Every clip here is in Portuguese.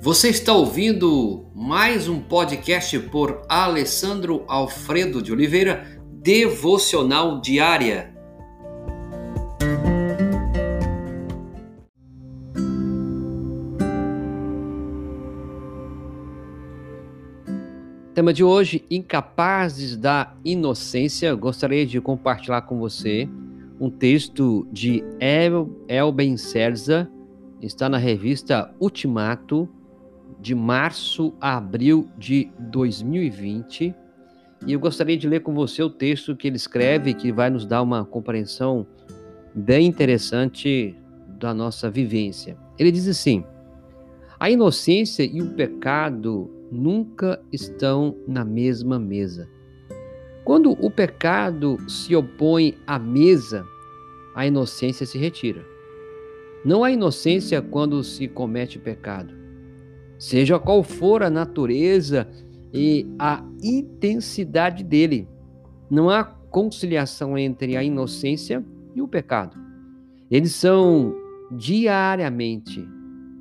Você está ouvindo mais um podcast por Alessandro Alfredo de Oliveira, Devocional Diária. Tema de hoje: Incapazes da Inocência. Gostaria de compartilhar com você um texto de El, Elben Serza, está na revista Ultimato, de março a abril de 2020. E eu gostaria de ler com você o texto que ele escreve, que vai nos dar uma compreensão bem interessante da nossa vivência. Ele diz assim: a inocência e o pecado nunca estão na mesma mesa. Quando o pecado se opõe à mesa, a inocência se retira. Não há inocência quando se comete pecado. Seja qual for a natureza e a intensidade dele, não há conciliação entre a inocência e o pecado. Eles são diariamente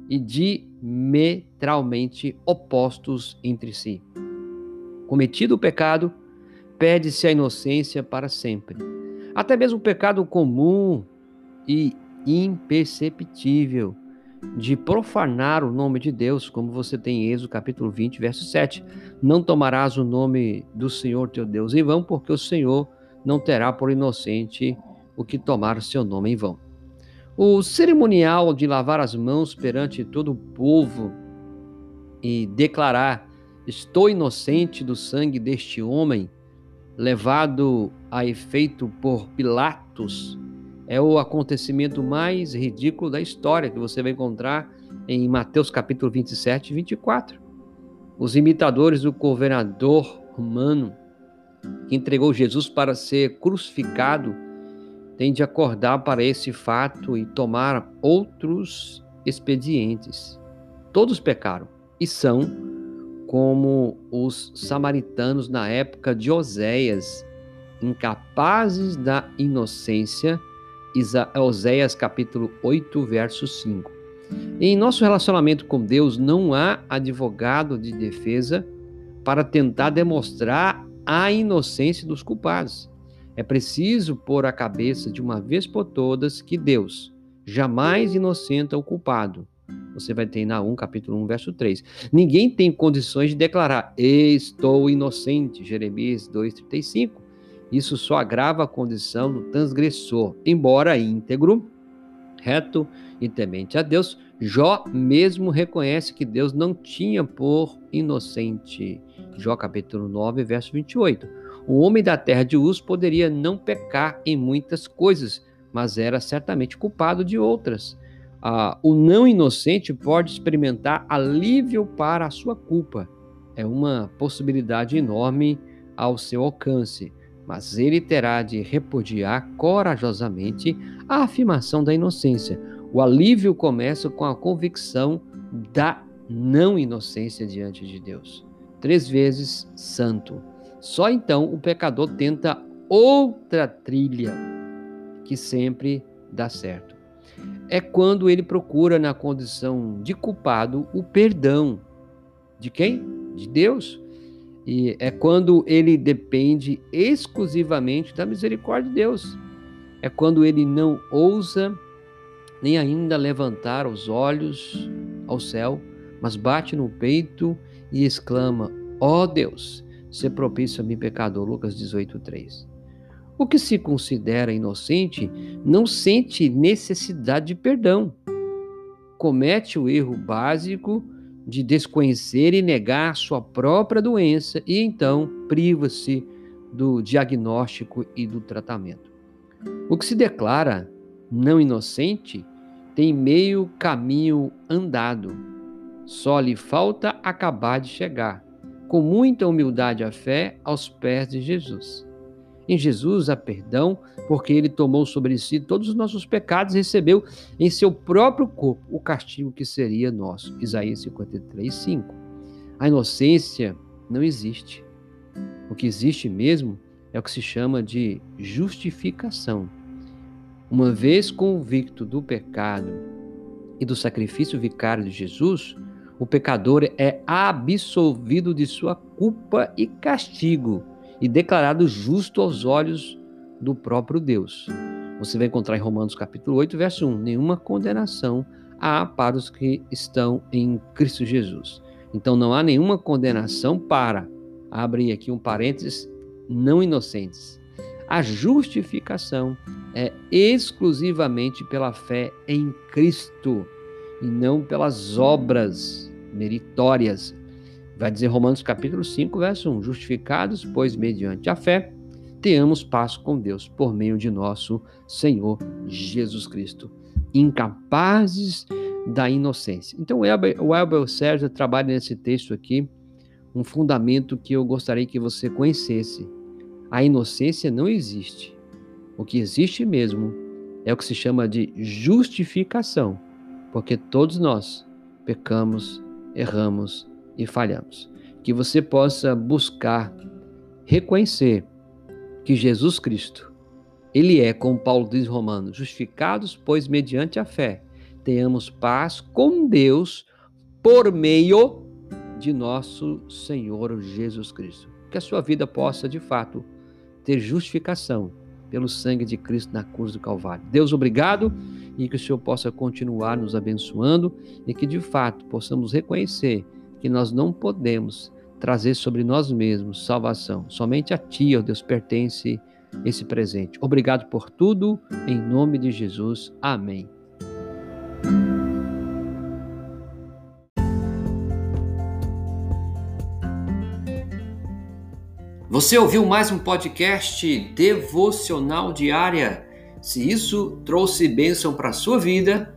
e diametralmente opostos entre si. Cometido o pecado, perde-se a inocência para sempre. Até mesmo o pecado comum e imperceptível de profanar o nome de Deus, como você tem em Êxodo capítulo 20, verso 7. Não tomarás o nome do Senhor teu Deus em vão, porque o Senhor não terá por inocente o que tomar o seu nome em vão. O cerimonial de lavar as mãos perante todo o povo e declarar: Estou inocente do sangue deste homem, levado a efeito por Pilatos, é o acontecimento mais ridículo da história que você vai encontrar em Mateus capítulo 27 e 24. Os imitadores do governador romano que entregou Jesus para ser crucificado têm de acordar para esse fato e tomar outros expedientes. Todos pecaram e são como os samaritanos na época de Oséias, incapazes da inocência. Oséias capítulo 8, verso 5. Em nosso relacionamento com Deus não há advogado de defesa para tentar demonstrar a inocência dos culpados. É preciso pôr a cabeça de uma vez por todas que Deus jamais inocenta o culpado você vai ter em Naum, capítulo 1, verso 3. Ninguém tem condições de declarar, estou inocente, Jeremias 2,35. Isso só agrava a condição do transgressor, embora íntegro, reto e temente a Deus, Jó mesmo reconhece que Deus não tinha por inocente. Jó capítulo 9, verso 28. O homem da terra de Uz poderia não pecar em muitas coisas, mas era certamente culpado de outras ah, o não inocente pode experimentar alívio para a sua culpa. É uma possibilidade enorme ao seu alcance, mas ele terá de repudiar corajosamente a afirmação da inocência. O alívio começa com a convicção da não inocência diante de Deus. Três vezes santo. Só então o pecador tenta outra trilha que sempre dá certo é quando ele procura, na condição de culpado, o perdão. De quem? De Deus. E é quando ele depende exclusivamente da misericórdia de Deus. É quando ele não ousa nem ainda levantar os olhos ao céu, mas bate no peito e exclama: Ó oh Deus, se propício a mim, pecador. Lucas 18, 3. O que se considera inocente não sente necessidade de perdão. Comete o erro básico de desconhecer e negar sua própria doença e então priva-se do diagnóstico e do tratamento. O que se declara não inocente tem meio caminho andado. Só lhe falta acabar de chegar, com muita humildade a fé, aos pés de Jesus. Em Jesus há perdão, porque ele tomou sobre si todos os nossos pecados e recebeu em seu próprio corpo o castigo que seria nosso. Isaías 53, 5. A inocência não existe. O que existe mesmo é o que se chama de justificação. Uma vez convicto do pecado e do sacrifício vicário de Jesus, o pecador é absolvido de sua culpa e castigo e declarado justo aos olhos do próprio Deus. Você vai encontrar em Romanos capítulo 8, verso 1, nenhuma condenação há para os que estão em Cristo Jesus. Então não há nenhuma condenação para, abre aqui um parênteses, não inocentes. A justificação é exclusivamente pela fé em Cristo e não pelas obras meritórias. Vai dizer Romanos capítulo 5, verso 1: Justificados, pois, mediante a fé, tenhamos paz com Deus por meio de nosso Senhor Jesus Cristo. Incapazes da inocência. Então, o Elber Sérgio trabalha nesse texto aqui um fundamento que eu gostaria que você conhecesse. A inocência não existe. O que existe mesmo é o que se chama de justificação, porque todos nós pecamos, erramos e falhamos. Que você possa buscar reconhecer que Jesus Cristo, ele é, como Paulo diz em Romanos, justificados, pois mediante a fé tenhamos paz com Deus por meio de nosso Senhor Jesus Cristo. Que a sua vida possa, de fato, ter justificação pelo sangue de Cristo na cruz do Calvário. Deus, obrigado e que o Senhor possa continuar nos abençoando e que, de fato, possamos reconhecer que nós não podemos trazer sobre nós mesmos salvação. Somente a Ti, ó Deus, pertence esse presente. Obrigado por tudo, em nome de Jesus. Amém. Você ouviu mais um podcast devocional diária? Se isso trouxe bênção para a sua vida,